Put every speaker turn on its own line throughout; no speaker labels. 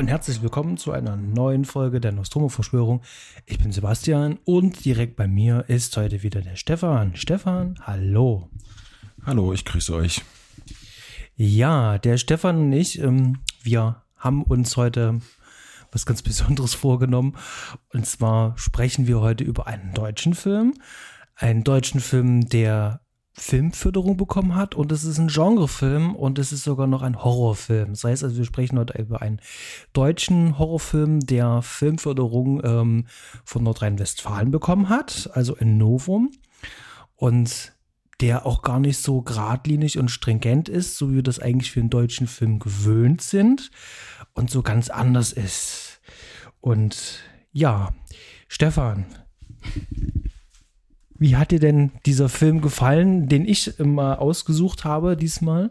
und herzlich willkommen zu einer neuen Folge der Nostromo-Verschwörung. Ich bin Sebastian und direkt bei mir ist heute wieder der Stefan. Stefan, hallo.
Hallo, ich grüße euch.
Ja, der Stefan und ich, ähm, wir haben uns heute was ganz Besonderes vorgenommen. Und zwar sprechen wir heute über einen deutschen Film. Einen deutschen Film, der Filmförderung bekommen hat und es ist ein Genrefilm und es ist sogar noch ein Horrorfilm. Das heißt also, wir sprechen heute über einen deutschen Horrorfilm, der Filmförderung ähm, von Nordrhein-Westfalen bekommen hat, also in Novum. Und der auch gar nicht so geradlinig und stringent ist, so wie wir das eigentlich für einen deutschen Film gewöhnt sind und so ganz anders ist. Und ja, Stefan, wie hat dir denn dieser Film gefallen, den ich immer ausgesucht habe diesmal?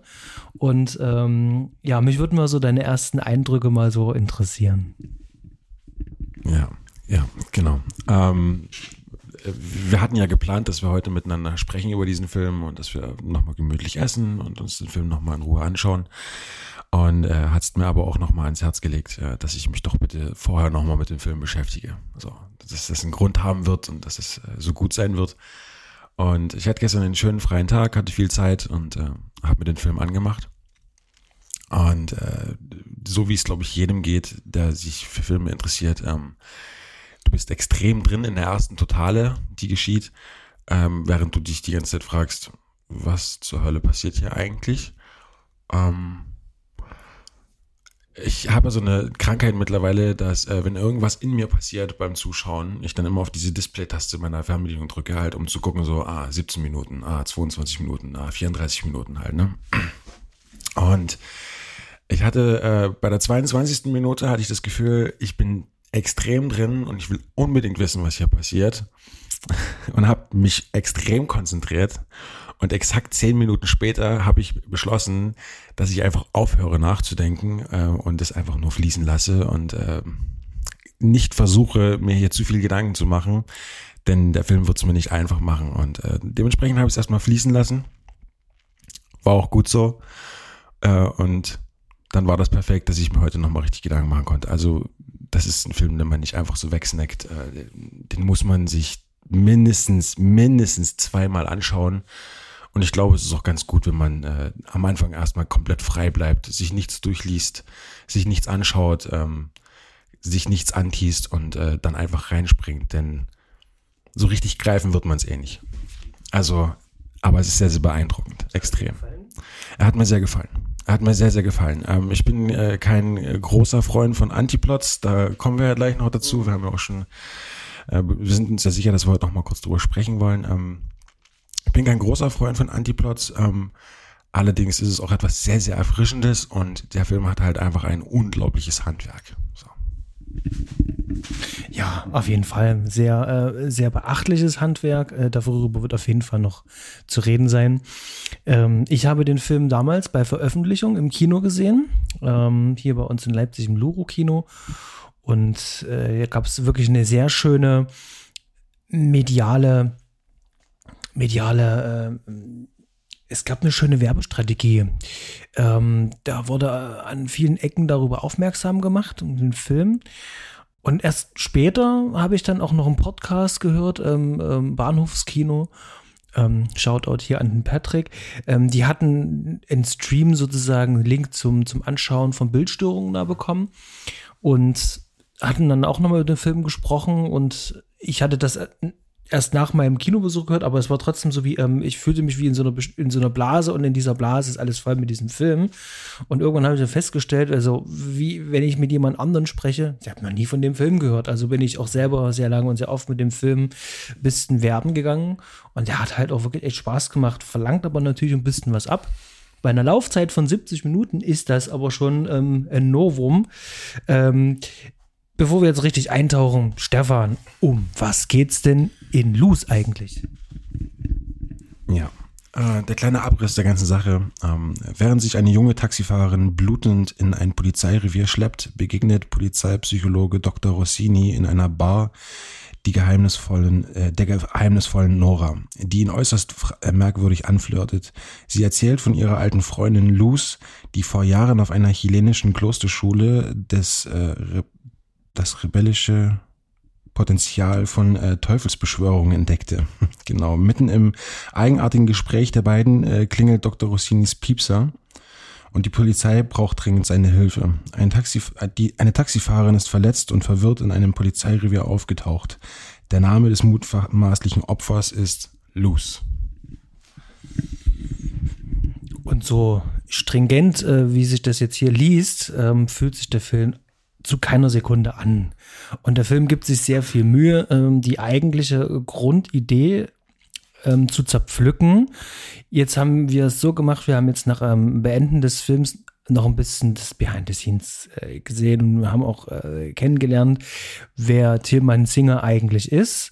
Und ähm, ja, mich würden mal so deine ersten Eindrücke mal so interessieren.
Ja, ja, genau. Ähm, wir hatten ja geplant, dass wir heute miteinander sprechen über diesen Film und dass wir nochmal gemütlich essen und uns den Film nochmal in Ruhe anschauen. Und äh, hat es mir aber auch nochmal ans Herz gelegt, äh, dass ich mich doch bitte vorher nochmal mit dem Film beschäftige. Also, dass das einen Grund haben wird und dass es äh, so gut sein wird. Und ich hatte gestern einen schönen freien Tag, hatte viel Zeit und äh, habe mir den Film angemacht. Und äh, so wie es, glaube ich, jedem geht, der sich für Filme interessiert, ähm, du bist extrem drin in der ersten Totale, die geschieht, ähm, während du dich die ganze Zeit fragst, was zur Hölle passiert hier eigentlich? Ähm, ich habe so eine Krankheit mittlerweile, dass äh, wenn irgendwas in mir passiert beim Zuschauen, ich dann immer auf diese Display-Taste meiner Fernbedienung drücke, halt, um zu gucken, so, ah, 17 Minuten, ah, 22 Minuten, ah, 34 Minuten halt, ne? Und ich hatte äh, bei der 22. Minute hatte ich das Gefühl, ich bin extrem drin und ich will unbedingt wissen, was hier passiert. Und habe mich extrem konzentriert. Und exakt zehn Minuten später habe ich beschlossen, dass ich einfach aufhöre nachzudenken äh, und es einfach nur fließen lasse und äh, nicht versuche, mir hier zu viel Gedanken zu machen, denn der Film wird es mir nicht einfach machen. Und äh, dementsprechend habe ich es erstmal fließen lassen. War auch gut so. Äh, und dann war das perfekt, dass ich mir heute nochmal richtig Gedanken machen konnte. Also das ist ein Film, den man nicht einfach so wegsnackt. Äh, den muss man sich mindestens, mindestens zweimal anschauen. Und ich glaube, es ist auch ganz gut, wenn man äh, am Anfang erstmal komplett frei bleibt, sich nichts durchliest, sich nichts anschaut, ähm, sich nichts antießt und äh, dann einfach reinspringt. Denn so richtig greifen wird man es eh nicht. Also, aber es ist sehr, sehr beeindruckend. Extrem. Er hat mir sehr gefallen. Hat mir sehr, sehr gefallen. Ähm, ich bin äh, kein äh, großer Freund von Antiplots, da kommen wir ja gleich noch dazu. Wir haben ja auch schon, äh, wir sind uns ja sicher, dass wir heute noch mal kurz drüber sprechen wollen. Ähm, ich bin kein großer Freund von Antiplots. Ähm, allerdings ist es auch etwas sehr, sehr Erfrischendes und der Film hat halt einfach ein unglaubliches Handwerk. So.
Ja, auf jeden Fall. Sehr, äh, sehr beachtliches Handwerk. Äh, darüber wird auf jeden Fall noch zu reden sein. Ähm, ich habe den Film damals bei Veröffentlichung im Kino gesehen. Ähm, hier bei uns in Leipzig im Luro-Kino. Und äh, hier gab es wirklich eine sehr schöne mediale, mediale äh, es gab eine schöne Werbestrategie. Ähm, da wurde an vielen Ecken darüber aufmerksam gemacht, um den Film. Und erst später habe ich dann auch noch einen Podcast gehört, ähm, ähm, Bahnhofskino. Ähm, Shoutout hier an den Patrick. Ähm, die hatten in Stream sozusagen einen Link zum, zum Anschauen von Bildstörungen da bekommen und hatten dann auch nochmal über den Film gesprochen und ich hatte das erst nach meinem Kinobesuch gehört, aber es war trotzdem so wie, ähm, ich fühlte mich wie in so, einer, in so einer Blase und in dieser Blase ist alles voll mit diesem Film. Und irgendwann habe ich dann festgestellt, also wie, wenn ich mit jemand anderen spreche, ich habe noch nie von dem Film gehört, also bin ich auch selber sehr lange und sehr oft mit dem Film ein bisschen werben gegangen und der hat halt auch wirklich echt Spaß gemacht, verlangt aber natürlich ein bisschen was ab. Bei einer Laufzeit von 70 Minuten ist das aber schon ähm, ein Novum. Ähm, bevor wir jetzt richtig eintauchen, Stefan, um was geht's denn in Luz eigentlich?
Ja, Äh, der kleine Abriss der ganzen Sache. Ähm, während sich eine junge Taxifahrerin blutend in ein Polizeirevier schleppt, begegnet Polizeipsychologe Dr. Rossini in einer Bar die geheimnisvollen, äh, der geheimnisvollen Nora, die ihn äußerst äh, merkwürdig anflirtet. Sie erzählt von ihrer alten Freundin Luz, die vor Jahren auf einer chilenischen Klosterschule des, äh, das rebellische Potenzial von äh, Teufelsbeschwörungen entdeckte. genau, mitten im eigenartigen Gespräch der beiden äh, klingelt Dr. Rossinis Piepser und die Polizei braucht dringend seine Hilfe. Ein Taxi, die, eine Taxifahrerin ist verletzt und verwirrt in einem Polizeirevier aufgetaucht. Der Name des mutmaßlichen Opfers ist Luz.
Und so stringent, äh, wie sich das jetzt hier liest, ähm, fühlt sich der Film zu keiner Sekunde an. Und der Film gibt sich sehr viel Mühe, ähm, die eigentliche Grundidee ähm, zu zerpflücken. Jetzt haben wir es so gemacht, wir haben jetzt nach ähm, Beenden des Films noch ein bisschen das Behind the Scenes äh, gesehen und haben auch äh, kennengelernt, wer Tilman Singer eigentlich ist.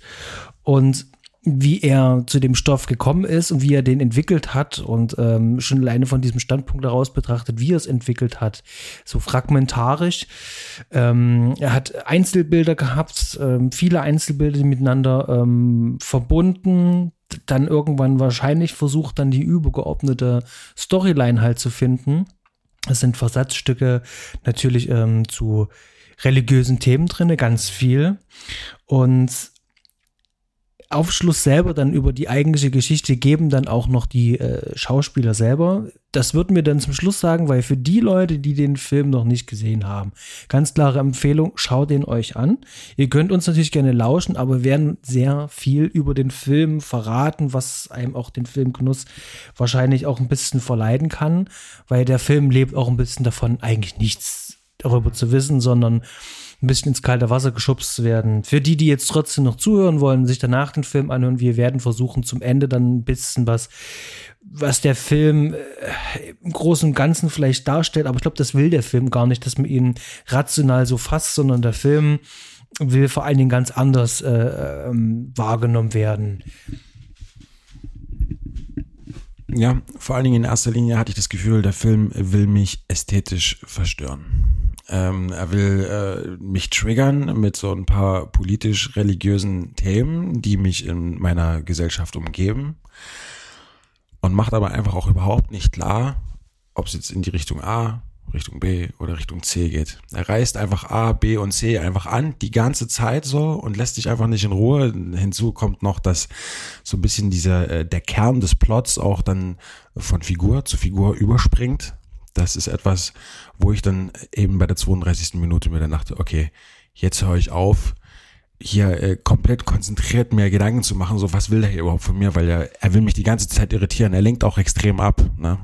Und wie er zu dem Stoff gekommen ist und wie er den entwickelt hat und ähm, schon alleine von diesem Standpunkt heraus betrachtet, wie er es entwickelt hat, so fragmentarisch. Ähm, er hat Einzelbilder gehabt, ähm, viele Einzelbilder miteinander ähm, verbunden, dann irgendwann wahrscheinlich versucht, dann die übergeordnete Storyline halt zu finden. Es sind Versatzstücke natürlich ähm, zu religiösen Themen drinne, ganz viel. Und Aufschluss selber dann über die eigentliche Geschichte geben dann auch noch die äh, Schauspieler selber. Das würden wir dann zum Schluss sagen, weil für die Leute, die den Film noch nicht gesehen haben, ganz klare Empfehlung, schaut den euch an. Ihr könnt uns natürlich gerne lauschen, aber wir werden sehr viel über den Film verraten, was einem auch den Filmgenuss wahrscheinlich auch ein bisschen verleiden kann, weil der Film lebt auch ein bisschen davon, eigentlich nichts darüber zu wissen, sondern ein bisschen ins kalte Wasser geschubst zu werden. Für die, die jetzt trotzdem noch zuhören wollen, sich danach den Film anhören, wir werden versuchen, zum Ende dann ein bisschen was, was der Film äh, im Großen und Ganzen vielleicht darstellt, aber ich glaube, das will der Film gar nicht, dass man ihn rational so fasst, sondern der Film will vor allen Dingen ganz anders äh, ähm, wahrgenommen werden.
Ja, vor allen Dingen in erster Linie hatte ich das Gefühl, der Film will mich ästhetisch verstören. Ähm, er will äh, mich triggern mit so ein paar politisch-religiösen Themen, die mich in meiner Gesellschaft umgeben. Und macht aber einfach auch überhaupt nicht klar, ob es jetzt in die Richtung A, Richtung B oder Richtung C geht. Er reißt einfach A, B und C einfach an, die ganze Zeit so und lässt dich einfach nicht in Ruhe. Hinzu kommt noch, dass so ein bisschen dieser, äh, der Kern des Plots auch dann von Figur zu Figur überspringt das ist etwas, wo ich dann eben bei der 32. Minute mir dann dachte, okay, jetzt höre ich auf, hier äh, komplett konzentriert mir Gedanken zu machen, so was will der hier überhaupt von mir, weil er, er will mich die ganze Zeit irritieren, er lenkt auch extrem ab. Ne?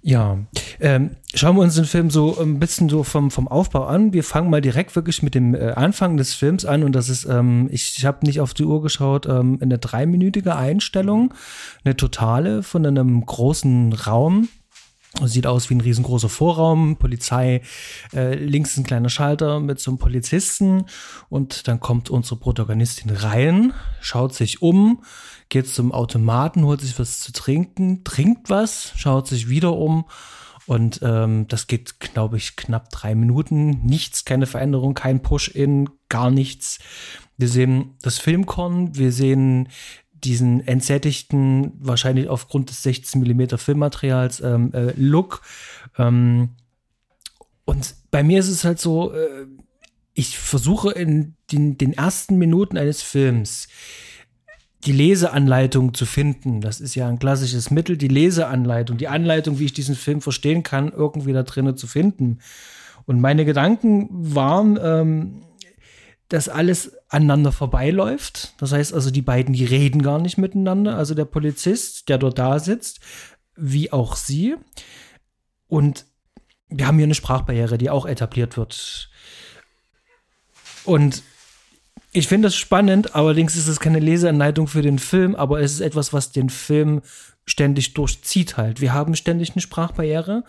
Ja, ähm, schauen wir uns den Film so ein bisschen so vom, vom Aufbau an. Wir fangen mal direkt wirklich mit dem äh, Anfang des Films an und das ist, ähm, ich, ich habe nicht auf die Uhr geschaut, ähm, eine dreiminütige Einstellung, eine totale von einem großen Raum. Sieht aus wie ein riesengroßer Vorraum, Polizei, äh, links ein kleiner Schalter mit so einem Polizisten und dann kommt unsere Protagonistin rein, schaut sich um, geht zum Automaten, holt sich was zu trinken, trinkt was, schaut sich wieder um und ähm, das geht, glaube ich, knapp drei Minuten. Nichts, keine Veränderung, kein Push-In, gar nichts. Wir sehen das Filmkorn, wir sehen diesen entsättigten, wahrscheinlich aufgrund des 16 mm Filmmaterials, ähm, äh, Look. Ähm, und bei mir ist es halt so, äh, ich versuche in den, den ersten Minuten eines Films die Leseanleitung zu finden. Das ist ja ein klassisches Mittel, die Leseanleitung, die Anleitung, wie ich diesen Film verstehen kann, irgendwie da drinnen zu finden. Und meine Gedanken waren, ähm, dass alles aneinander vorbeiläuft. Das heißt also, die beiden, die reden gar nicht miteinander. Also der Polizist, der dort da sitzt, wie auch sie. Und wir haben hier eine Sprachbarriere, die auch etabliert wird. Und ich finde das spannend, allerdings ist es keine Leseanleitung für den Film, aber es ist etwas, was den Film ständig durchzieht halt. Wir haben ständig eine Sprachbarriere.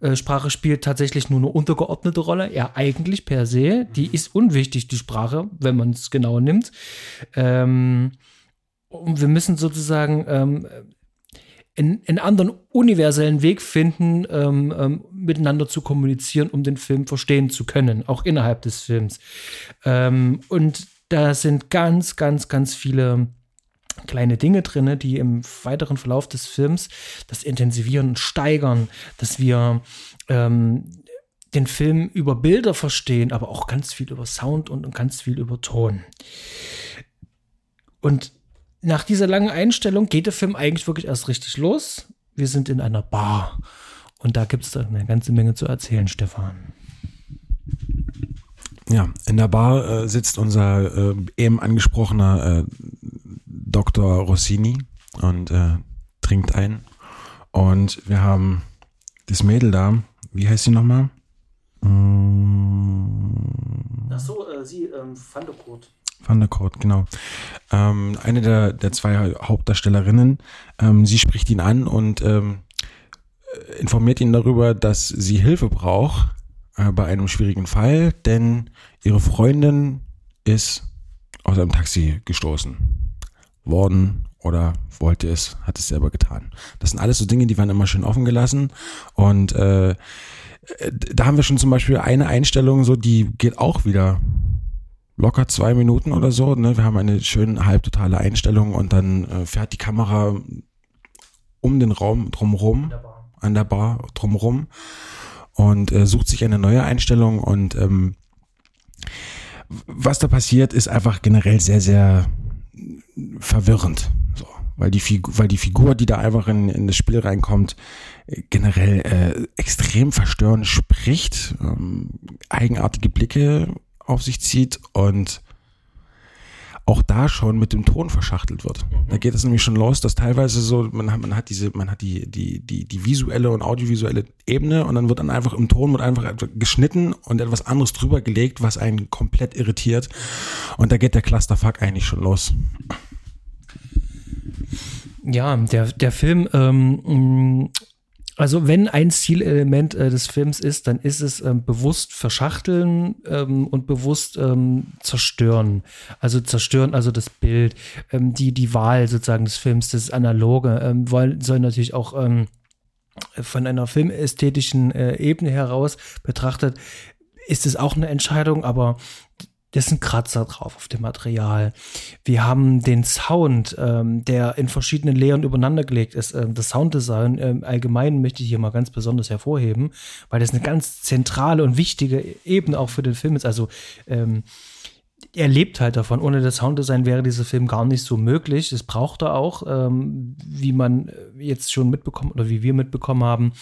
Äh, Sprache spielt tatsächlich nur eine untergeordnete Rolle. Ja, eigentlich per se. Die ist unwichtig, die Sprache, wenn man es genau nimmt. Ähm, und wir müssen sozusagen ähm, einen, einen anderen universellen Weg finden, ähm, ähm, miteinander zu kommunizieren, um den Film verstehen zu können, auch innerhalb des Films. Ähm, und da sind ganz, ganz, ganz viele kleine Dinge drin, die im weiteren Verlauf des Films das intensivieren und steigern, dass wir ähm, den Film über Bilder verstehen, aber auch ganz viel über Sound und ganz viel über Ton. Und nach dieser langen Einstellung geht der Film eigentlich wirklich erst richtig los. Wir sind in einer Bar und da gibt es eine ganze Menge zu erzählen, Stefan.
Ja, in der Bar äh, sitzt unser äh, eben angesprochener äh, Dr. Rossini und äh, trinkt ein. Und wir haben das Mädel da, wie heißt sie nochmal?
Mm. Ach so, äh, sie, ähm, Van der Kurt.
Van der Kurt, genau. Ähm, eine der, der zwei Hauptdarstellerinnen, ähm, sie spricht ihn an und ähm, informiert ihn darüber, dass sie Hilfe braucht äh, bei einem schwierigen Fall, denn ihre Freundin ist aus einem Taxi gestoßen worden oder wollte es, hat es selber getan. Das sind alles so Dinge, die waren immer schön offen gelassen und äh, da haben wir schon zum Beispiel eine Einstellung, so die geht auch wieder locker zwei Minuten oder so. Ne? Wir haben eine schön halbtotale Einstellung und dann äh, fährt die Kamera um den Raum drumherum, an der Bar drumherum und äh, sucht sich eine neue Einstellung und ähm, was da passiert, ist einfach generell sehr, sehr verwirrend. So, weil die Figur, weil die Figur, die da einfach in, in das Spiel reinkommt, generell äh, extrem verstörend spricht, ähm, eigenartige Blicke auf sich zieht und auch da schon mit dem Ton verschachtelt wird. Mhm. Da geht es nämlich schon los, dass teilweise so, man hat, man hat diese, man hat die, die, die, die visuelle und audiovisuelle Ebene und dann wird dann einfach im Ton wird einfach geschnitten und etwas anderes drüber gelegt, was einen komplett irritiert. Und da geht der Clusterfuck eigentlich schon los.
Ja, der, der Film ähm, also wenn ein Zielelement äh, des Films ist, dann ist es ähm, bewusst verschachteln ähm, und bewusst ähm, zerstören. Also zerstören, also das Bild, ähm, die, die Wahl sozusagen des Films, das Analoge, ähm, wollen, soll natürlich auch ähm, von einer filmästhetischen äh, Ebene heraus betrachtet, ist es auch eine Entscheidung, aber ist ein Kratzer drauf auf dem Material. Wir haben den Sound, ähm, der in verschiedenen Lehren übereinander gelegt ist. Ähm, das Sounddesign ähm, allgemein möchte ich hier mal ganz besonders hervorheben, weil das eine ganz zentrale und wichtige Ebene auch für den Film ist. Also ähm, er lebt halt davon. Ohne das Sounddesign wäre dieser Film gar nicht so möglich. Das braucht er auch, ähm, wie man jetzt schon mitbekommen oder wie wir mitbekommen haben.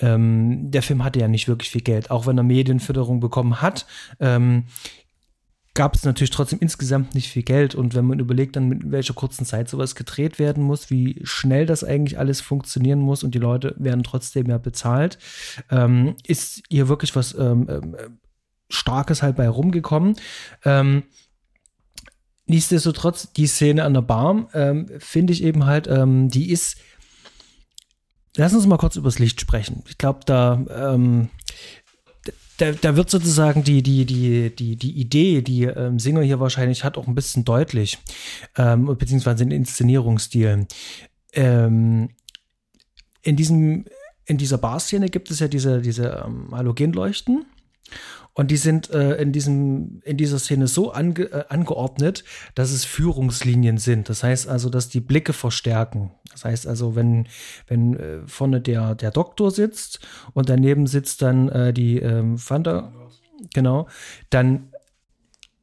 Ähm, der Film hatte ja nicht wirklich viel Geld, auch wenn er Medienförderung bekommen hat. Ähm, gab es natürlich trotzdem insgesamt nicht viel Geld. Und wenn man überlegt, dann mit welcher kurzen Zeit sowas gedreht werden muss, wie schnell das eigentlich alles funktionieren muss und die Leute werden trotzdem ja bezahlt, ähm, ist hier wirklich was ähm, ähm, Starkes halt bei rumgekommen. Ähm, nichtsdestotrotz, die Szene an der Bar, ähm, finde ich eben halt, ähm, die ist. Lass uns mal kurz übers Licht sprechen. Ich glaube, da da, da wird sozusagen die, die, die, die, die Idee, die ähm, Singer hier wahrscheinlich hat, auch ein bisschen deutlich, ähm, beziehungsweise den Inszenierungsstil. Ähm, in diesem, in dieser Barszene gibt es ja diese, diese ähm, Halogenleuchten. Und die sind äh, in, diesem, in dieser Szene so ange, äh, angeordnet, dass es Führungslinien sind. Das heißt also, dass die Blicke verstärken. Das heißt also, wenn, wenn äh, vorne der, der Doktor sitzt und daneben sitzt dann äh, die ähm, Fanta, genau, dann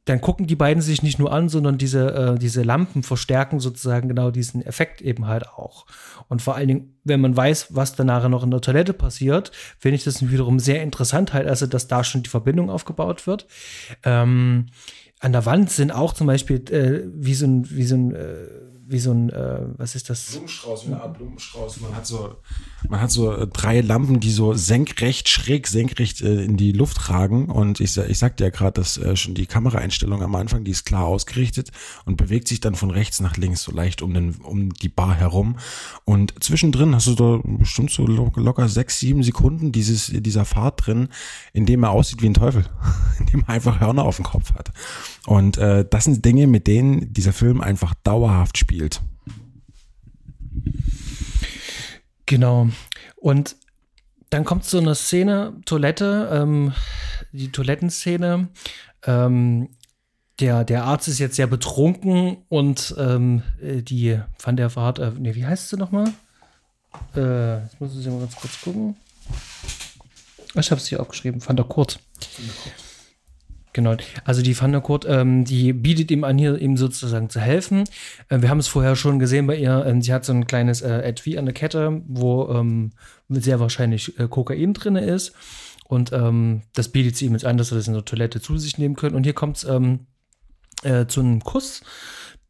dann gucken die beiden sich nicht nur an, sondern diese, äh, diese Lampen verstärken sozusagen genau diesen Effekt eben halt auch. Und vor allen Dingen, wenn man weiß, was danach noch in der Toilette passiert, finde ich das wiederum sehr interessant halt, also dass da schon die Verbindung aufgebaut wird. Ähm, an der Wand sind auch zum Beispiel äh, wie so ein, wie so ein äh, wie so ein, äh, was ist das?
Blumenstrauß, wie eine Art Blumenstrauß. Man hat so, man hat so äh, drei Lampen, die so senkrecht, schräg, senkrecht äh, in die Luft ragen. Und ich, ich sagte ja gerade, dass äh, schon die Kameraeinstellung am Anfang, die ist klar ausgerichtet und bewegt sich dann von rechts nach links so leicht um den, um die Bar herum. Und zwischendrin hast du da bestimmt so locker sechs, sieben Sekunden dieses, dieser Fahrt drin, in dem er aussieht wie ein Teufel. indem er einfach Hörner auf dem Kopf hat. Und äh, das sind Dinge, mit denen dieser Film einfach dauerhaft spielt.
Genau. Und dann kommt so eine Szene, Toilette, ähm, die Toilettenszene. Ähm, der, der Arzt ist jetzt sehr betrunken und ähm, äh, die Van der Vaart, äh, nee, wie heißt sie nochmal? Äh, jetzt muss ich mal ganz kurz gucken. Ich habe es hier aufgeschrieben, Van der Kurt. Genau, also die Kurt, ähm, die bietet ihm an, hier ihm sozusagen zu helfen. Äh, wir haben es vorher schon gesehen bei ihr. Ähm, sie hat so ein kleines äh, Etui an der Kette, wo ähm, sehr wahrscheinlich äh, Kokain drin ist. Und ähm, das bietet sie ihm jetzt an, dass er das in der Toilette zu sich nehmen können. Und hier kommt es ähm, äh, zu einem Kuss,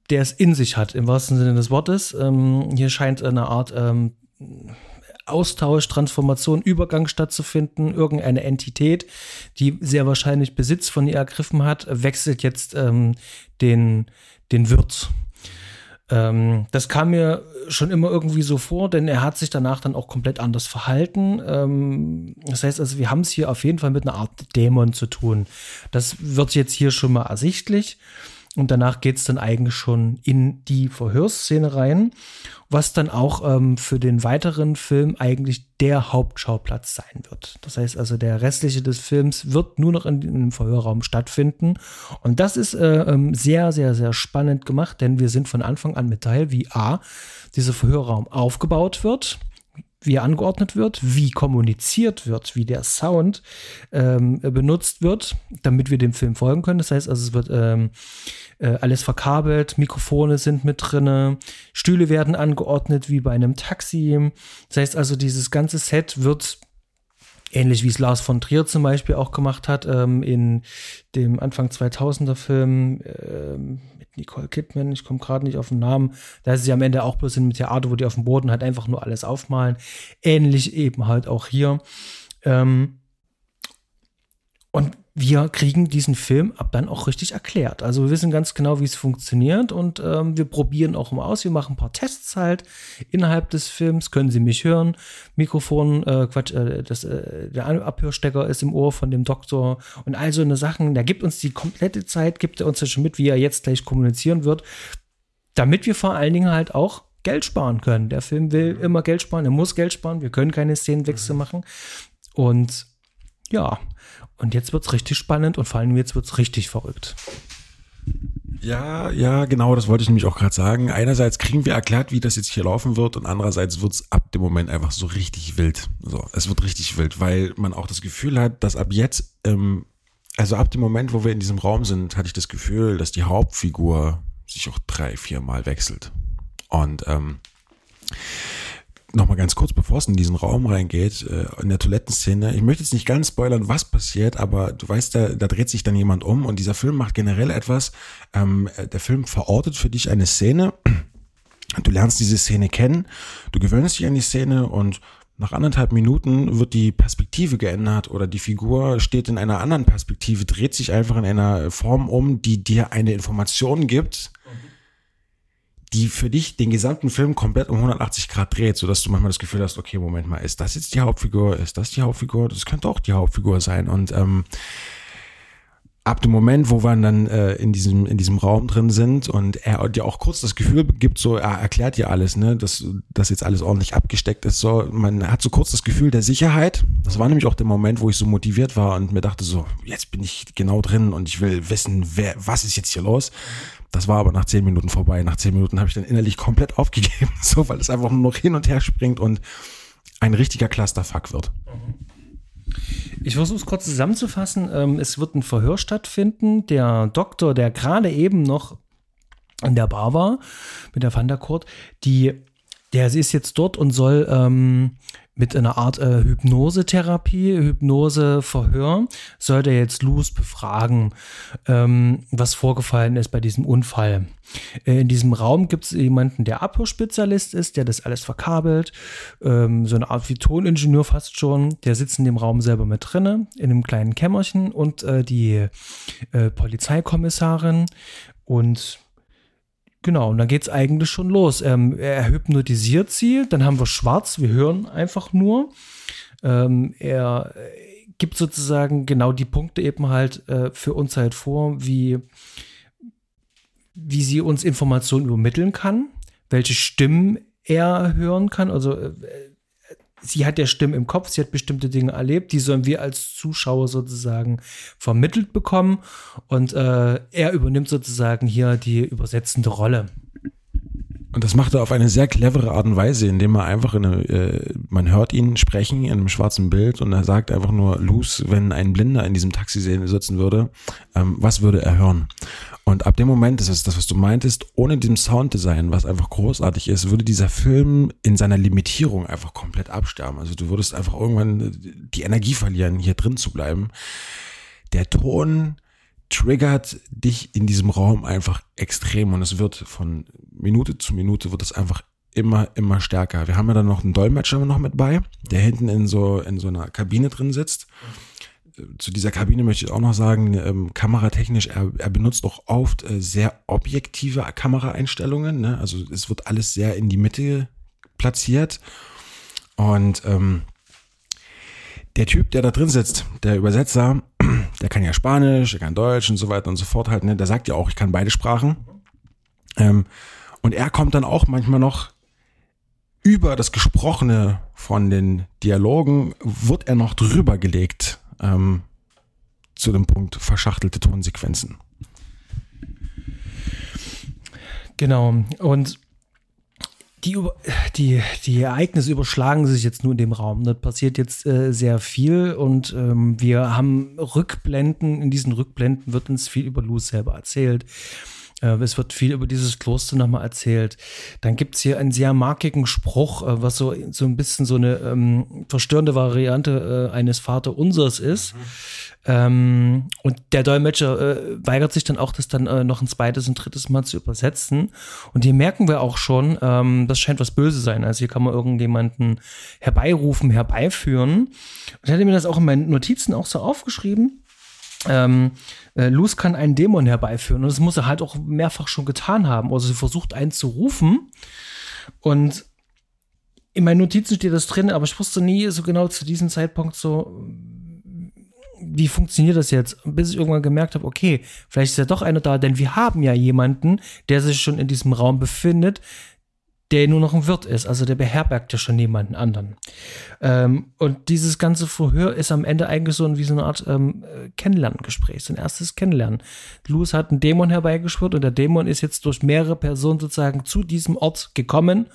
der es in sich hat, im wahrsten Sinne des Wortes. Ähm, hier scheint eine Art ähm, Austausch, Transformation, Übergang stattzufinden. Irgendeine Entität, die sehr wahrscheinlich Besitz von ihr ergriffen hat, wechselt jetzt ähm, den, den Wirt. Ähm, das kam mir schon immer irgendwie so vor, denn er hat sich danach dann auch komplett anders verhalten. Ähm, das heißt also, wir haben es hier auf jeden Fall mit einer Art Dämon zu tun. Das wird jetzt hier schon mal ersichtlich. Und danach geht es dann eigentlich schon in die Verhörszene rein, was dann auch ähm, für den weiteren Film eigentlich der Hauptschauplatz sein wird. Das heißt also, der restliche des Films wird nur noch in einem Verhörraum stattfinden. Und das ist äh, ähm, sehr, sehr, sehr spannend gemacht, denn wir sind von Anfang an mit Teil, wie A, dieser Verhörraum aufgebaut wird wie er angeordnet wird, wie kommuniziert wird, wie der Sound ähm, benutzt wird, damit wir dem Film folgen können. Das heißt also, es wird ähm, äh, alles verkabelt, Mikrofone sind mit drinne, Stühle werden angeordnet wie bei einem Taxi. Das heißt also, dieses ganze Set wird ähnlich wie es Lars von Trier zum Beispiel auch gemacht hat ähm, in dem Anfang 2000er Film ähm, Nicole Kidman, ich komme gerade nicht auf den Namen, da ist sie am Ende auch bloß in einem Theater, wo die auf dem Boden halt einfach nur alles aufmalen. Ähnlich eben halt auch hier. Ähm, und wir kriegen diesen Film ab dann auch richtig erklärt. Also wir wissen ganz genau, wie es funktioniert und ähm, wir probieren auch mal aus. Wir machen ein paar Tests halt innerhalb des Films. Können Sie mich hören? Mikrofon, äh, Quatsch, äh, das, äh, der Abhörstecker ist im Ohr von dem Doktor und all so eine Sachen. Der gibt uns die komplette Zeit, gibt er uns ja schon mit, wie er jetzt gleich kommunizieren wird, damit wir vor allen Dingen halt auch Geld sparen können. Der Film will immer Geld sparen, er muss Geld sparen. Wir können keine Szenenwechsel machen und ja, und jetzt wird es richtig spannend und vor allem jetzt wird es richtig verrückt.
Ja, ja, genau, das wollte ich nämlich auch gerade sagen. Einerseits kriegen wir erklärt, wie das jetzt hier laufen wird und andererseits wird es ab dem Moment einfach so richtig wild. So, es wird richtig wild, weil man auch das Gefühl hat, dass ab jetzt, ähm, also ab dem Moment, wo wir in diesem Raum sind, hatte ich das Gefühl, dass die Hauptfigur sich auch drei, vier Mal wechselt. Und ähm, nochmal ganz kurz, bevor es in diesen Raum reingeht, äh, in der Toilettenszene. Ich möchte jetzt nicht ganz spoilern, was passiert, aber du weißt, da, da dreht sich dann jemand um und dieser Film macht generell etwas. Ähm, der Film verortet für dich eine Szene. Du lernst diese Szene kennen, du gewöhnst dich an die Szene und nach anderthalb Minuten wird die Perspektive geändert oder die Figur steht in einer anderen Perspektive, dreht sich einfach in einer Form um, die dir eine Information gibt, die für dich den gesamten Film komplett um 180 Grad dreht, sodass du manchmal das Gefühl hast, okay, Moment mal, ist das jetzt die Hauptfigur? Ist das die Hauptfigur? Das könnte auch die Hauptfigur sein. Und ähm, ab dem Moment, wo wir dann äh, in diesem in diesem Raum drin sind und er dir auch kurz das Gefühl gibt, so er erklärt dir alles, ne, dass dass jetzt alles ordentlich abgesteckt ist, so man hat so kurz das Gefühl der Sicherheit. Das war nämlich auch der Moment, wo ich so motiviert war und mir dachte so, jetzt bin ich genau drin und ich will wissen, wer was ist jetzt hier los. Das war aber nach zehn Minuten vorbei. Nach zehn Minuten habe ich dann innerlich komplett aufgegeben, so weil es einfach nur noch hin und her springt und ein richtiger Clusterfuck wird.
Ich versuche es kurz zusammenzufassen. Ähm, es wird ein Verhör stattfinden. Der Doktor, der gerade eben noch in der Bar war, mit der Van der Kurt, die, der ist jetzt dort und soll ähm, mit einer Art äh, Hypnosetherapie, Hypnoseverhör, soll der jetzt Luz befragen, ähm, was vorgefallen ist bei diesem Unfall. Äh, in diesem Raum gibt es jemanden, der Abhörspezialist ist, der das alles verkabelt, ähm, so eine Art wie Toningenieur fast schon, der sitzt in dem Raum selber mit drinne, in einem kleinen Kämmerchen und äh, die äh, Polizeikommissarin und Genau, und dann geht's eigentlich schon los. Ähm, er hypnotisiert sie, dann haben wir schwarz, wir hören einfach nur. Ähm, er gibt sozusagen genau die Punkte eben halt äh, für uns halt vor, wie, wie sie uns Informationen übermitteln kann, welche Stimmen er hören kann. Also äh, sie hat ja Stimmen im Kopf, sie hat bestimmte Dinge erlebt, die sollen wir als Zuschauer sozusagen vermittelt bekommen. Und äh, er übernimmt sozusagen hier die übersetzende Rolle.
Und das macht er auf eine sehr clevere Art und Weise, indem er einfach in eine, äh, man hört ihn sprechen in einem schwarzen Bild und er sagt einfach nur, Luz, wenn ein Blinder in diesem Taxi sitzen würde, ähm, was würde er hören? Und ab dem Moment, das ist das, was du meintest, ohne diesem Sounddesign, was einfach großartig ist, würde dieser Film in seiner Limitierung einfach komplett absterben. Also du würdest einfach irgendwann die Energie verlieren, hier drin zu bleiben. Der Ton triggert dich in diesem Raum einfach extrem und es wird von Minute zu Minute wird es einfach immer, immer stärker. Wir haben ja dann noch einen Dolmetscher noch mit bei, der hinten in so, in so einer Kabine drin sitzt. Zu dieser Kabine möchte ich auch noch sagen, ähm, kameratechnisch, er, er benutzt auch oft äh, sehr objektive Kameraeinstellungen. Ne? Also es wird alles sehr in die Mitte platziert. Und ähm, der Typ, der da drin sitzt, der Übersetzer, der kann ja Spanisch, der kann Deutsch und so weiter und so fort halt, ne? Der sagt ja auch, ich kann beide Sprachen. Ähm, und er kommt dann auch manchmal noch über das Gesprochene von den Dialogen, wird er noch drüber gelegt ähm, zu dem Punkt verschachtelte Tonsequenzen.
Genau. Und die, die, die Ereignisse überschlagen sich jetzt nur in dem Raum. Das passiert jetzt äh, sehr viel und ähm, wir haben Rückblenden. In diesen Rückblenden wird uns viel über Luz selber erzählt. Äh, es wird viel über dieses Kloster nochmal erzählt. Dann gibt es hier einen sehr markigen Spruch, äh, was so, so ein bisschen so eine ähm, verstörende Variante äh, eines Vaterunsers ist. Mhm. Ähm, und der Dolmetscher äh, weigert sich dann auch, das dann äh, noch ein zweites und drittes Mal zu übersetzen. Und hier merken wir auch schon, ähm, das scheint was Böse sein. Also hier kann man irgendjemanden herbeirufen, herbeiführen. Und ich hatte mir das auch in meinen Notizen auch so aufgeschrieben. Ähm, äh, Luz kann einen Dämon herbeiführen und das muss er halt auch mehrfach schon getan haben. Also sie versucht einen zu rufen und in meinen Notizen steht das drin, aber ich wusste nie so genau zu diesem Zeitpunkt so, wie funktioniert das jetzt? Bis ich irgendwann gemerkt habe, okay, vielleicht ist ja doch einer da, denn wir haben ja jemanden, der sich schon in diesem Raum befindet, der nur noch ein Wirt ist. Also der beherbergt ja schon jemanden anderen. Ähm, und dieses ganze Verhör ist am Ende eigentlich so wie so eine Art ähm, Kennenlerngespräch, so ein erstes Kennenlernen. Louis hat einen Dämon herbeigeschwört und der Dämon ist jetzt durch mehrere Personen sozusagen zu diesem Ort gekommen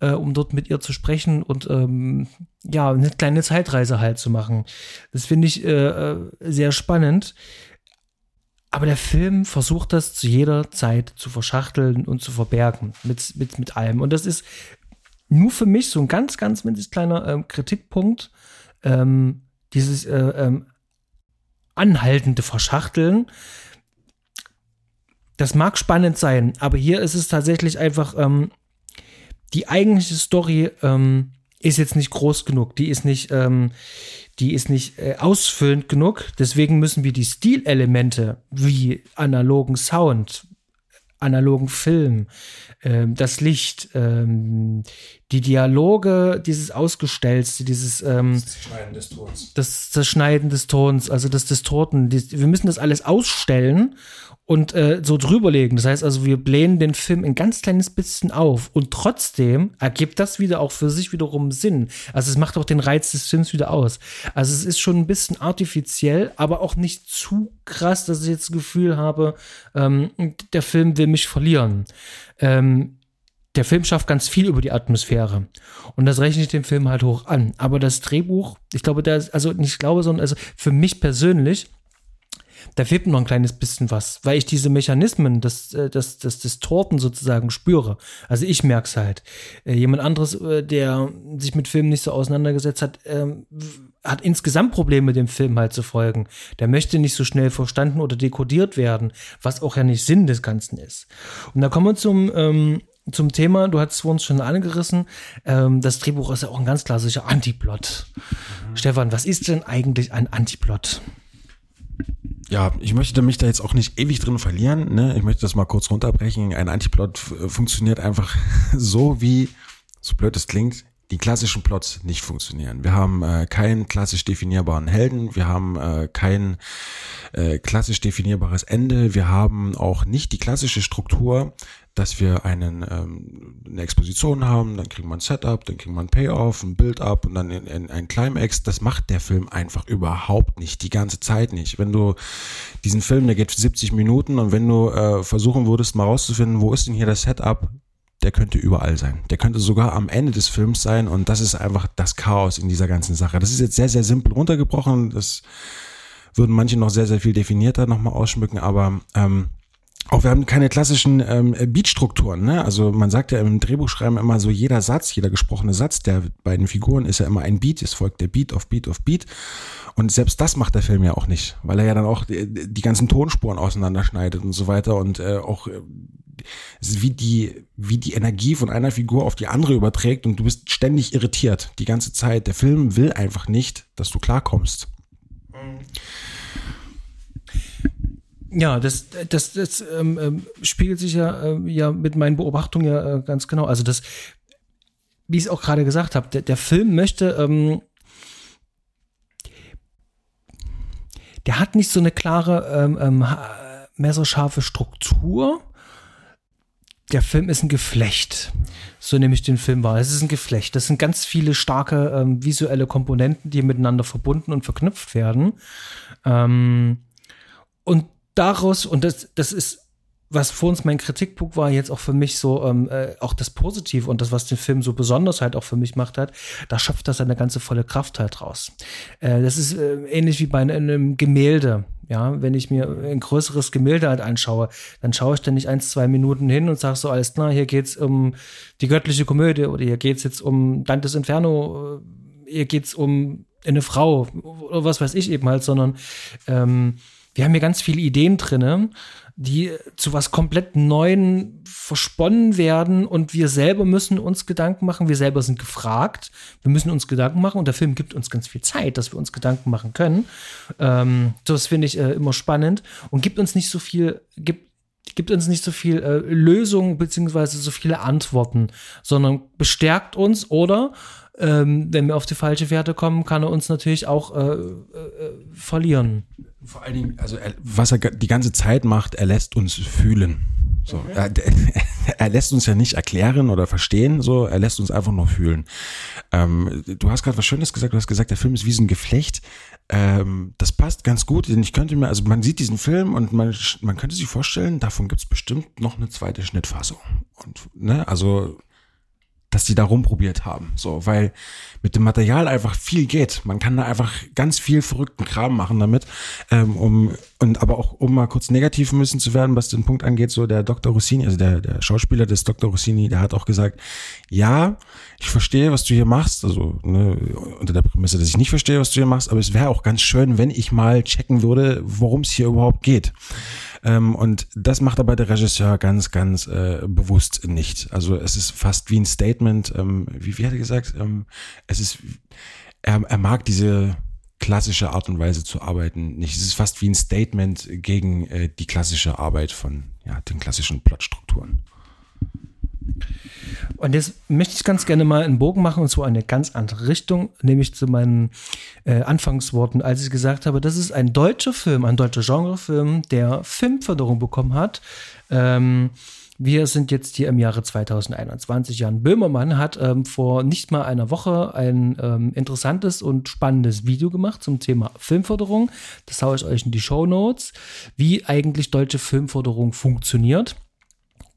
äh, um dort mit ihr zu sprechen und ähm, ja, eine kleine Zeitreise halt zu machen. Das finde ich äh, äh, sehr spannend. Aber der Film versucht das zu jeder Zeit zu verschachteln und zu verbergen mit, mit, mit allem. Und das ist nur für mich so ein ganz, ganz winzig kleiner ähm, Kritikpunkt. Ähm, dieses äh, ähm, anhaltende Verschachteln. Das mag spannend sein, aber hier ist es tatsächlich einfach ähm, die eigentliche Story ähm, ist jetzt nicht groß genug. Die ist nicht, ähm, die ist nicht äh, ausfüllend genug. Deswegen müssen wir die Stilelemente wie analogen Sound, analogen Film, ähm, das Licht, ähm, die Dialoge, dieses Ausgestellte, dieses ähm, das Schneiden des Tons. Das, das Schneiden des Tons, also das Distorten. Die, wir müssen das alles ausstellen und äh, so drüberlegen. Das heißt also, wir blähen den Film ein ganz kleines bisschen auf und trotzdem ergibt das wieder auch für sich wiederum Sinn. Also es macht auch den Reiz des Films wieder aus. Also es ist schon ein bisschen artifiziell, aber auch nicht zu krass, dass ich jetzt das Gefühl habe, ähm, der Film will mich verlieren. Ähm, der Film schafft ganz viel über die Atmosphäre. Und das rechne ich dem Film halt hoch an. Aber das Drehbuch, ich glaube, da also nicht ich glaube, sondern also für mich persönlich da fehlt mir noch ein kleines bisschen was, weil ich diese Mechanismen des, äh, des, des, des Torten sozusagen spüre. Also ich merke es halt. Äh, jemand anderes, äh, der sich mit Filmen nicht so auseinandergesetzt hat, ähm, hat insgesamt Probleme, dem Film halt zu folgen. Der möchte nicht so schnell verstanden oder dekodiert werden, was auch ja nicht Sinn des Ganzen ist. Und da kommen wir zum, ähm, zum Thema, du hattest es uns schon angerissen, ähm, das Drehbuch ist ja auch ein ganz klassischer Antiplot. Mhm. Stefan, was ist denn eigentlich ein Antiplot?
Ja, ich möchte mich da jetzt auch nicht ewig drin verlieren. Ne? Ich möchte das mal kurz runterbrechen. Ein Antiplot funktioniert einfach so wie, so blöd es klingt, die klassischen Plots nicht funktionieren. Wir haben äh, keinen klassisch definierbaren Helden, wir haben äh, kein äh, klassisch definierbares Ende, wir haben auch nicht die klassische Struktur, dass wir einen, ähm, eine Exposition haben, dann kriegen wir ein Setup, dann kriegen wir ein Payoff, ein Build-up und dann in, in, ein Climax. Das macht der Film einfach überhaupt nicht, die ganze Zeit nicht. Wenn du diesen Film, der geht 70 Minuten und wenn du äh, versuchen würdest, mal rauszufinden, wo ist denn hier das Setup, der könnte überall sein. Der könnte sogar am Ende des Films sein und das ist einfach das Chaos in dieser ganzen Sache. Das ist jetzt sehr, sehr simpel runtergebrochen. Das würden manche noch sehr, sehr viel definierter nochmal ausschmücken, aber ähm, auch wir haben keine klassischen ähm, Beatstrukturen. Ne? Also man sagt ja im Drehbuchschreiben immer so, jeder Satz, jeder gesprochene Satz der beiden Figuren ist ja immer ein Beat. Es folgt der Beat auf Beat auf Beat. Und selbst das macht der Film ja auch nicht, weil er ja dann auch die, die ganzen Tonspuren auseinanderschneidet und so weiter und äh, auch äh, wie die wie die Energie von einer Figur auf die andere überträgt und du bist ständig irritiert die ganze Zeit. Der Film will einfach nicht, dass du klarkommst. Mhm.
Ja, das, das, das ähm, ähm, spiegelt sich ja, äh, ja mit meinen Beobachtungen ja äh, ganz genau. Also das, wie ich es auch gerade gesagt habe, der, der Film möchte, ähm, der hat nicht so eine klare ähm, ähm messerscharfe Struktur. Der Film ist ein Geflecht. So nehme ich den Film wahr. Es ist ein Geflecht. Das sind ganz viele starke ähm, visuelle Komponenten, die miteinander verbunden und verknüpft werden. Ähm, und daraus, und das, das ist, was vor uns mein Kritikpunkt war, jetzt auch für mich so, ähm, äh, auch das Positive und das, was den Film so besonders halt auch für mich macht hat, da schöpft das seine ganze volle Kraft halt raus. Äh, das ist äh, ähnlich wie bei einem Gemälde. Ja, wenn ich mir ein größeres Gemälde halt anschaue, dann schaue ich da nicht eins, zwei Minuten hin und sage so, alles klar, hier geht's um die göttliche Komödie oder hier geht's jetzt um Dantes Inferno, äh, hier geht's um eine Frau oder was weiß ich eben halt, sondern ähm, wir haben hier ganz viele Ideen drinne, die zu was komplett Neuen versponnen werden und wir selber müssen uns Gedanken machen. Wir selber sind gefragt. Wir müssen uns Gedanken machen und der Film gibt uns ganz viel Zeit, dass wir uns Gedanken machen können. Ähm, das finde ich äh, immer spannend und gibt uns nicht so viel, gibt gibt uns nicht so viel äh, Lösungen beziehungsweise so viele Antworten, sondern bestärkt uns oder ähm, wenn wir auf die falsche Werte kommen, kann er uns natürlich auch äh, äh, verlieren.
Vor allen Dingen, also er, was er die ganze Zeit macht, er lässt uns fühlen. So, okay. er, er, lässt uns ja nicht erklären oder verstehen, so, er lässt uns einfach nur fühlen. Ähm, du hast gerade was Schönes gesagt, du hast gesagt, der Film ist wie so ein Geflecht. Ähm, das passt ganz gut, denn ich könnte mir, also man sieht diesen Film und man, man könnte sich vorstellen, davon gibt es bestimmt noch eine zweite Schnittfassung. Und, ne, also dass die da rumprobiert haben. So, weil mit dem Material einfach viel geht. Man kann da einfach ganz viel verrückten Kram machen damit. Ähm, um, und aber auch, um mal kurz negativ müssen zu werden, was den Punkt angeht, so der Dr. Rossini, also der, der Schauspieler des Dr. Rossini, der hat auch gesagt, ja, ich verstehe, was du hier machst. Also ne, unter der Prämisse, dass ich nicht verstehe, was du hier machst, aber es wäre auch ganz schön, wenn ich mal checken würde, worum es hier überhaupt geht. Ähm, und das macht aber der Regisseur ganz, ganz äh, bewusst nicht. Also es ist fast wie ein Statement, ähm, wie, wie hat er gesagt? Ähm, es ist, er, er mag diese klassische Art und Weise zu arbeiten nicht. Es ist fast wie ein Statement gegen äh, die klassische Arbeit von ja, den klassischen Plotstrukturen.
Und jetzt möchte ich ganz gerne mal einen Bogen machen und zwar eine ganz andere Richtung, nämlich zu meinen äh, Anfangsworten, als ich gesagt habe, das ist ein deutscher Film, ein deutscher Genrefilm, der Filmförderung bekommen hat. Ähm, wir sind jetzt hier im Jahre 2021. Jan Böhmermann hat ähm, vor nicht mal einer Woche ein ähm, interessantes und spannendes Video gemacht zum Thema Filmförderung. Das haue ich euch in die Show Notes, wie eigentlich deutsche Filmförderung funktioniert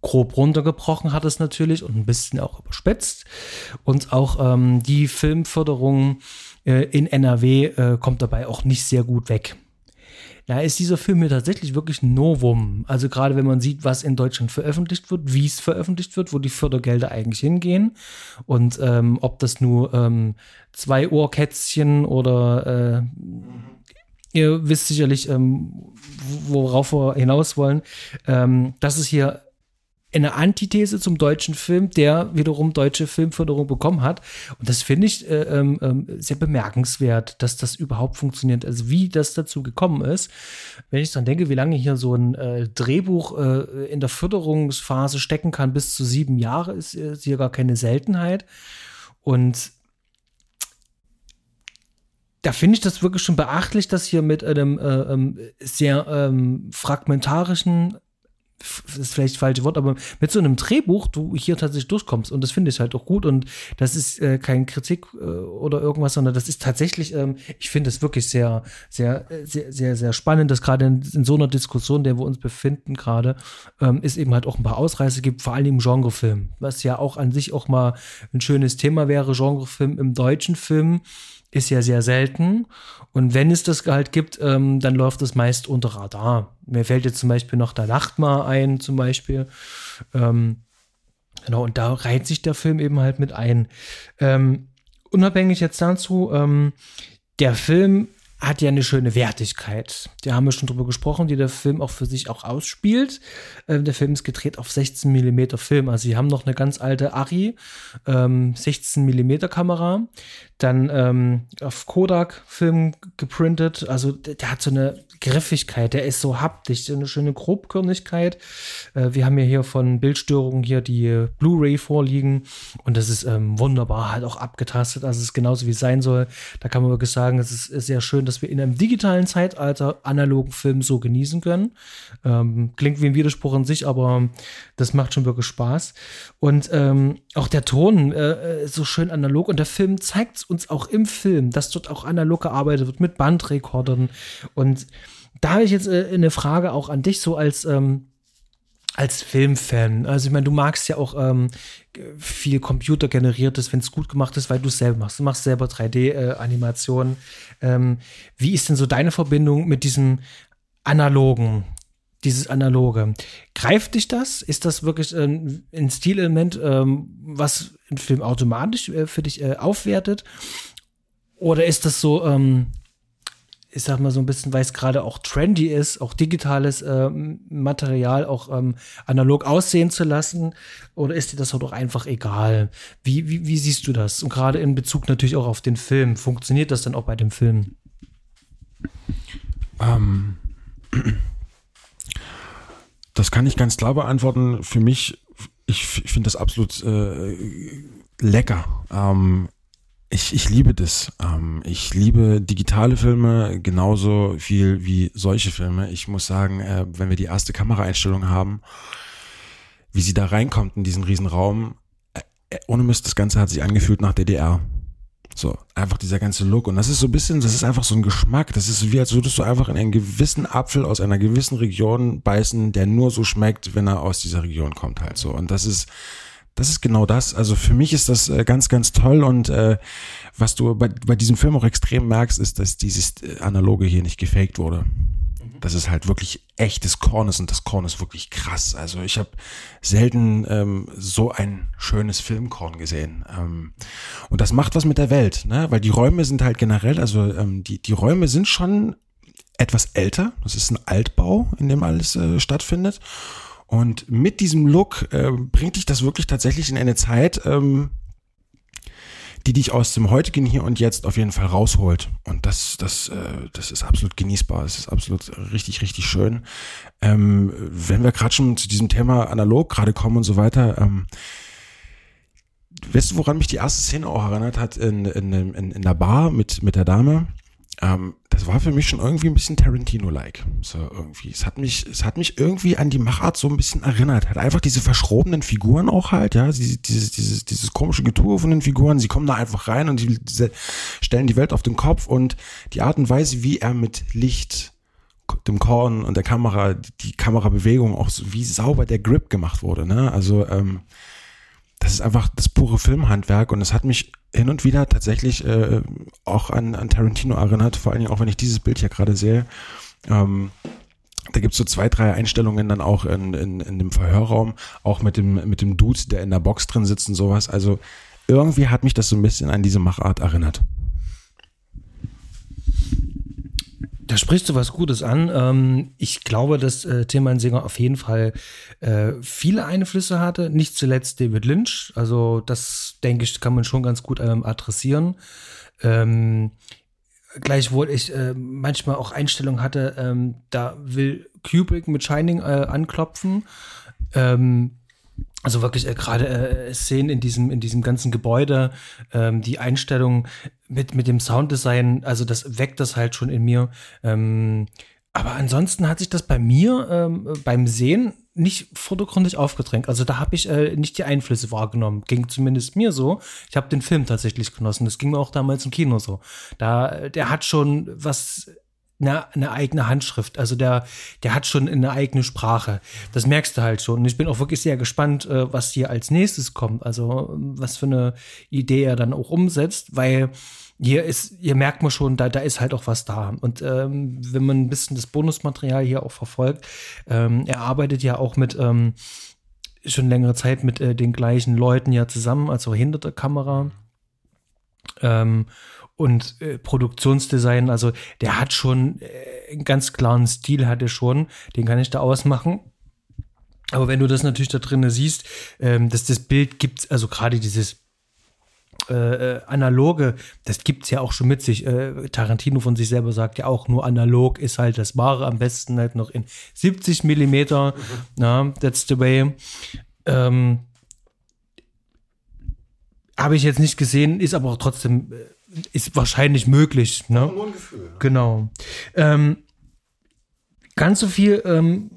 grob runtergebrochen hat es natürlich und ein bisschen auch überspitzt. Und auch ähm, die Filmförderung äh, in NRW äh, kommt dabei auch nicht sehr gut weg. Da ist dieser Film hier tatsächlich wirklich ein Novum. Also gerade wenn man sieht, was in Deutschland veröffentlicht wird, wie es veröffentlicht wird, wo die Fördergelder eigentlich hingehen und ähm, ob das nur ähm, zwei Ohrkätzchen oder äh, ihr wisst sicherlich, ähm, worauf wir hinaus wollen. Ähm, das ist hier eine Antithese zum deutschen Film, der wiederum deutsche Filmförderung bekommen hat. Und das finde ich äh, ähm, sehr bemerkenswert, dass das überhaupt funktioniert. Also wie das dazu gekommen ist. Wenn ich dann denke, wie lange hier so ein äh, Drehbuch äh, in der Förderungsphase stecken kann, bis zu sieben Jahre, ist, ist hier gar keine Seltenheit. Und da finde ich das wirklich schon beachtlich, dass hier mit einem äh, ähm, sehr ähm, fragmentarischen das ist vielleicht das falsche Wort, aber mit so einem Drehbuch du hier tatsächlich durchkommst und das finde ich halt auch gut und das ist äh, kein Kritik äh, oder irgendwas, sondern das ist tatsächlich, ähm, ich finde es wirklich sehr, sehr, äh, sehr, sehr, sehr spannend, dass gerade in, in, so einer Diskussion, der wir uns befinden gerade, ähm, es eben halt auch ein paar Ausreißer gibt, vor allem im Genrefilm, was ja auch an sich auch mal ein schönes Thema wäre, Genrefilm im deutschen Film ist ja sehr selten. Und wenn es das halt gibt, ähm, dann läuft es meist unter Radar. Mir fällt jetzt zum Beispiel noch der Nachtmar ein, zum Beispiel. Ähm, genau, und da reiht sich der Film eben halt mit ein. Ähm, unabhängig jetzt dazu, ähm, der Film hat ja eine schöne Wertigkeit. Da haben wir schon drüber gesprochen, die der Film auch für sich auch ausspielt. Ähm, der Film ist gedreht auf 16 mm Film. Also sie haben noch eine ganz alte Ari ähm, 16 mm Kamera, dann ähm, auf Kodak Film geprintet. Also der, der, hat so eine Griffigkeit, der ist so haptisch, so eine schöne Grobkörnigkeit. Äh, wir haben ja hier von Bildstörungen hier die Blu-ray vorliegen und das ist ähm, wunderbar halt auch abgetastet. Also es ist genauso wie es sein soll. Da kann man wirklich sagen, es ist sehr schön dass wir in einem digitalen Zeitalter analogen Film so genießen können. Ähm, klingt wie ein Widerspruch an sich, aber das macht schon wirklich Spaß. Und ähm, auch der Ton äh, ist so schön analog und der Film zeigt uns auch im Film, dass dort auch analog gearbeitet wird mit Bandrekordern. Und da habe ich jetzt äh, eine Frage auch an dich, so als ähm, als Filmfan. Also ich meine, du magst ja auch ähm, viel computergeneriertes, wenn es gut gemacht ist, weil du es selber machst. Du machst selber 3D-Animationen. Äh, ähm, wie ist denn so deine Verbindung mit diesem analogen, dieses analoge? Greift dich das? Ist das wirklich ähm, ein Stilelement, ähm, was ein Film automatisch äh, für dich äh, aufwertet? Oder ist das so, ähm, ich sag mal so ein bisschen, weil es gerade auch trendy ist, auch digitales äh, Material auch ähm, analog aussehen zu lassen? Oder ist dir das doch einfach egal? Wie, wie, wie siehst du das? Und gerade in Bezug natürlich auch auf den Film. Funktioniert das dann auch bei dem Film?
Ähm, das kann ich ganz klar beantworten. Für mich, ich, ich finde das absolut äh, lecker. Ähm, ich, ich liebe das. Ähm, ich liebe digitale Filme genauso viel wie solche Filme. Ich muss sagen, äh, wenn wir die erste Kameraeinstellung haben, wie sie da reinkommt in diesen Riesenraum, äh, äh, ohne Mist, das Ganze hat sich angefühlt nach DDR. So, einfach dieser ganze Look. Und das ist so ein bisschen, das ist einfach so ein Geschmack. Das ist wie, als würdest du einfach in einen gewissen Apfel aus einer gewissen Region beißen, der nur so schmeckt, wenn er aus dieser Region kommt halt so. Und das ist, das ist genau das. Also für mich ist das äh, ganz, ganz toll und äh, was du bei, bei diesem Film auch extrem merkst, ist, dass dieses äh, Analoge hier nicht gefaked wurde. Mhm. Das ist halt wirklich echtes Korn ist und das Korn ist wirklich krass. Also ich habe selten ähm, so ein schönes Filmkorn gesehen. Ähm, und das macht was mit der Welt, ne? Weil die Räume sind halt generell, also ähm, die, die Räume sind schon etwas älter. Das ist ein Altbau, in dem alles äh, stattfindet. Und mit diesem Look äh, bringt dich das wirklich tatsächlich in eine Zeit, ähm, die dich aus dem heutigen Hier und Jetzt auf jeden Fall rausholt. Und das, das, äh, das ist absolut genießbar. Es ist absolut richtig, richtig schön. Ähm, wenn wir gerade schon zu diesem Thema analog gerade kommen und so weiter, ähm, weißt du, woran mich die erste Szene auch erinnert hat in, in, in, in der Bar mit, mit der Dame? Ähm, das war für mich schon irgendwie ein bisschen Tarantino-like. So irgendwie. Es hat mich, es hat mich irgendwie an die Machart so ein bisschen erinnert. Hat einfach diese verschrobenen Figuren auch halt, ja, dieses, dieses, dieses, komische Getue von den Figuren. Sie kommen da einfach rein und die stellen die Welt auf den Kopf und die Art und Weise, wie er mit Licht, dem Korn und der Kamera, die Kamerabewegung auch so, wie sauber der Grip gemacht wurde, ne? Also, ähm, das ist einfach das pure Filmhandwerk und es hat mich hin und wieder tatsächlich äh, auch an, an Tarantino erinnert, vor allen Dingen auch wenn ich dieses Bild hier gerade sehe. Ähm, da gibt's so zwei, drei Einstellungen dann auch in, in, in dem Verhörraum, auch mit dem, mit dem Dude, der in der Box drin sitzt und sowas. Also irgendwie hat mich das so ein bisschen an diese Machart erinnert.
Da sprichst du was Gutes an. Ähm, ich glaube, dass äh, Tilman Singer auf jeden Fall äh, viele Einflüsse hatte. Nicht zuletzt David Lynch. Also das, denke ich, kann man schon ganz gut ähm, adressieren. Ähm, gleichwohl ich äh, manchmal auch Einstellungen hatte, da will Kubrick mit Shining anklopfen. Also wirklich äh, gerade äh, Szenen in diesem, in diesem ganzen Gebäude, ähm, die Einstellung mit, mit dem Sounddesign, also das weckt das halt schon in mir. Ähm, aber ansonsten hat sich das bei mir ähm, beim Sehen nicht vordergründig aufgedrängt. Also da habe ich äh, nicht die Einflüsse wahrgenommen. Ging zumindest mir so. Ich habe den Film tatsächlich genossen. Das ging mir auch damals im Kino so. Da, der hat schon was eine, eine eigene Handschrift. Also der, der hat schon eine eigene Sprache. Das merkst du halt schon. Und ich bin auch wirklich sehr gespannt, äh, was hier als nächstes kommt. Also was für eine Idee er dann auch umsetzt, weil hier ist, hier merkt man schon, da, da ist halt auch was da. Und ähm, wenn man ein bisschen das Bonusmaterial hier auch verfolgt, ähm, er arbeitet ja auch mit ähm, schon längere Zeit mit äh, den gleichen Leuten ja zusammen, also hinter der Kamera. Ähm, und äh, Produktionsdesign, also der hat schon äh, einen ganz klaren Stil, hat er schon, den kann ich da ausmachen. Aber wenn du das natürlich da drinnen siehst, ähm, dass das Bild gibt, also gerade dieses äh, äh, analoge, das gibt's ja auch schon mit sich. Äh, Tarantino von sich selber sagt ja auch, nur analog ist halt das Wahre, am besten halt noch in 70 Millimeter. Mhm. Na, that's the way. Ähm, Habe ich jetzt nicht gesehen, ist aber auch trotzdem äh, ist wahrscheinlich möglich. Ne? Nur ein Gefühl. Ne? Genau. Ähm, ganz so viel ähm,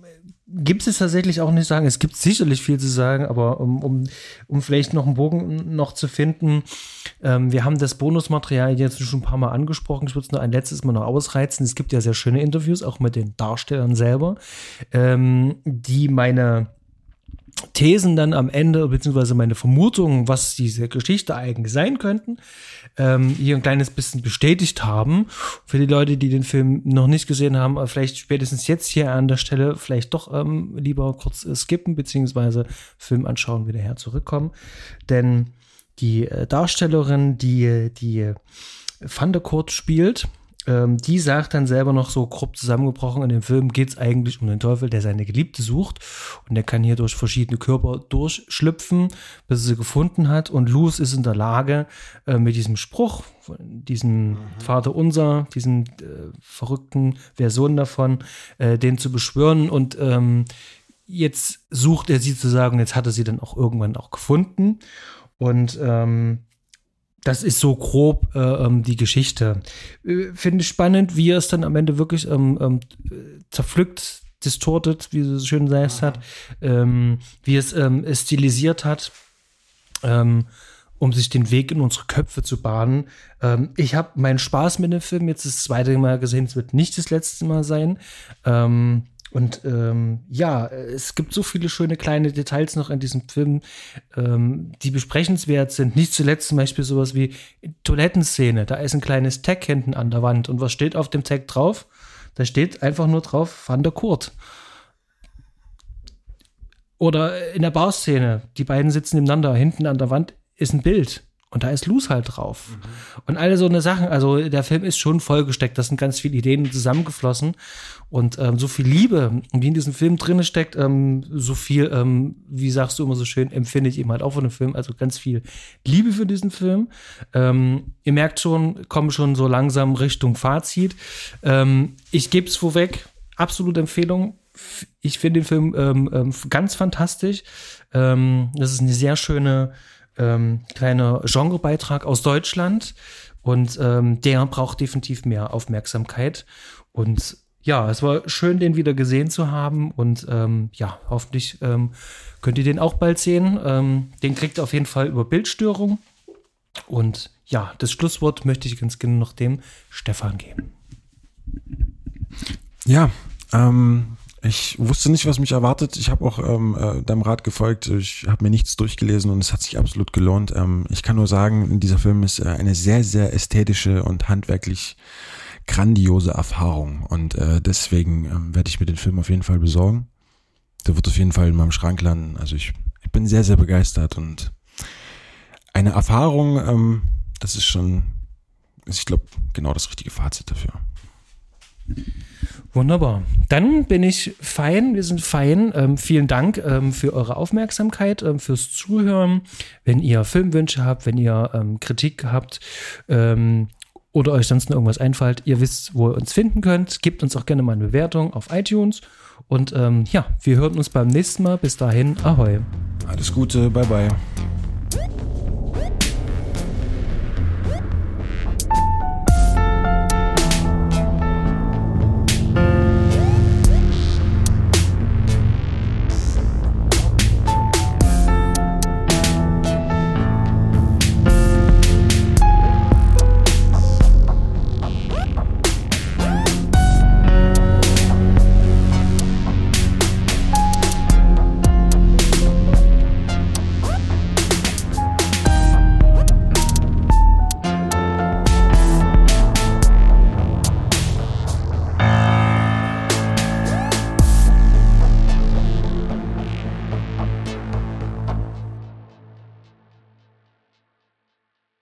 gibt es tatsächlich auch nicht sagen. Es gibt sicherlich viel zu sagen, aber um, um, um vielleicht noch einen Bogen noch zu finden, ähm, wir haben das Bonusmaterial jetzt schon ein paar Mal angesprochen. Ich würde es nur ein letztes Mal noch ausreizen. Es gibt ja sehr schöne Interviews, auch mit den Darstellern selber, ähm, die meine Thesen dann am Ende, beziehungsweise meine Vermutungen, was diese Geschichte eigentlich sein könnten, ähm, hier ein kleines bisschen bestätigt haben. Für die Leute, die den Film noch nicht gesehen haben, äh, vielleicht spätestens jetzt hier an der Stelle vielleicht doch ähm, lieber kurz äh, skippen, beziehungsweise Film anschauen, wieder her zurückkommen. Denn die äh, Darstellerin, die die Van der Kurt spielt, ähm, die sagt dann selber noch so grob zusammengebrochen, in dem Film geht es eigentlich um den Teufel, der seine Geliebte sucht. Und der kann hier durch verschiedene Körper durchschlüpfen, bis er sie gefunden hat. Und Luz ist in der Lage, äh, mit diesem Spruch, diesem mhm. Vater unser, diesen äh, verrückten Version davon, äh, den zu beschwören. Und ähm, jetzt sucht er sie zu sagen, jetzt hat er sie dann auch irgendwann auch gefunden. Und ähm, das ist so grob äh, ähm, die Geschichte. Äh, Finde ich spannend, wie er es dann am Ende wirklich ähm, ähm, zerpflückt, distortet, wie es schön gesagt hat, ähm, wie es ähm, stilisiert hat, ähm, um sich den Weg in unsere Köpfe zu bahnen. Ich habe meinen Spaß mit dem Film jetzt das zweite Mal gesehen, es wird nicht das letzte Mal sein. Und ähm, ja, es gibt so viele schöne kleine Details noch in diesem Film, ähm, die besprechenswert sind. Nicht zuletzt zum Beispiel sowas wie Toilettenszene. Da ist ein kleines Tag hinten an der Wand. Und was steht auf dem Tag drauf? Da steht einfach nur drauf Van der Kurt. Oder in der Barszene, die beiden sitzen nebeneinander, hinten an der Wand ist ein Bild. Und da ist Luz halt drauf. Mhm. Und alle so eine Sachen, also der Film ist schon vollgesteckt, da sind ganz viele Ideen zusammengeflossen. Und ähm, so viel Liebe, wie in diesem Film drin steckt, ähm, so viel, ähm, wie sagst du immer so schön, empfinde ich eben halt auch von dem Film. Also ganz viel Liebe für diesen Film. Ähm, ihr merkt schon, kommen schon so langsam Richtung Fazit. Ähm, ich gebe es vorweg, absolute Empfehlung. Ich finde den Film ähm, ähm, ganz fantastisch. Ähm, das ist eine sehr schöne ähm, kleiner Genrebeitrag aus Deutschland und ähm, der braucht definitiv mehr Aufmerksamkeit. Und ja, es war schön, den wieder gesehen zu haben und ähm, ja, hoffentlich ähm, könnt ihr den auch bald sehen. Ähm, den kriegt ihr auf jeden Fall über Bildstörung. Und ja, das Schlusswort möchte ich ganz gerne noch dem Stefan geben.
Ja, ähm, ich wusste nicht, was mich erwartet. Ich habe auch ähm, äh, deinem Rat gefolgt. Ich habe mir nichts durchgelesen und es hat sich absolut gelohnt. Ähm, ich kann nur sagen, dieser Film ist äh, eine sehr, sehr ästhetische und handwerklich grandiose Erfahrung. Und äh, deswegen ähm, werde ich mir den Film auf jeden Fall besorgen. Der wird auf jeden Fall in meinem Schrank landen. Also ich, ich bin sehr, sehr begeistert und eine Erfahrung, ähm, das ist schon, ist, ich glaube, genau das richtige Fazit dafür.
Wunderbar. Dann bin ich fein. Wir sind fein. Ähm, vielen Dank ähm, für eure Aufmerksamkeit, ähm, fürs Zuhören. Wenn ihr Filmwünsche habt, wenn ihr ähm, Kritik habt, ähm, oder euch sonst noch irgendwas einfällt, ihr wisst, wo ihr uns finden könnt. Gebt uns auch gerne mal eine Bewertung auf iTunes. Und ähm, ja, wir hören uns beim nächsten Mal. Bis dahin, ahoi.
Alles Gute, bye bye.